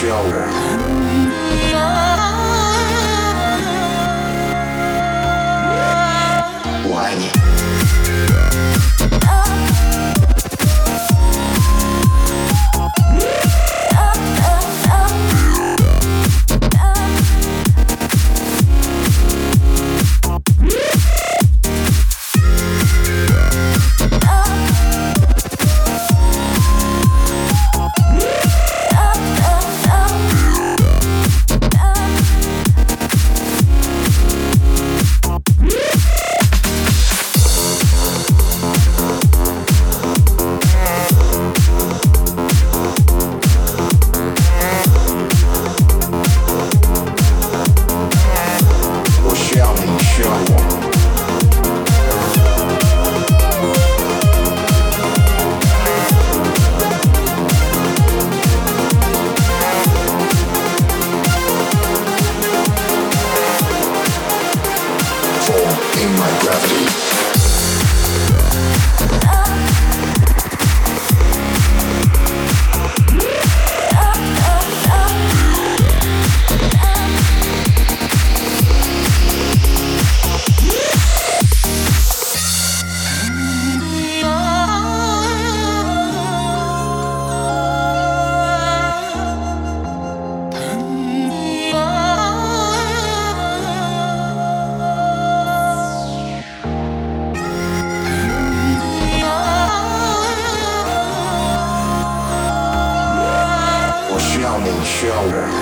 需要我？In my gravity. shoulder.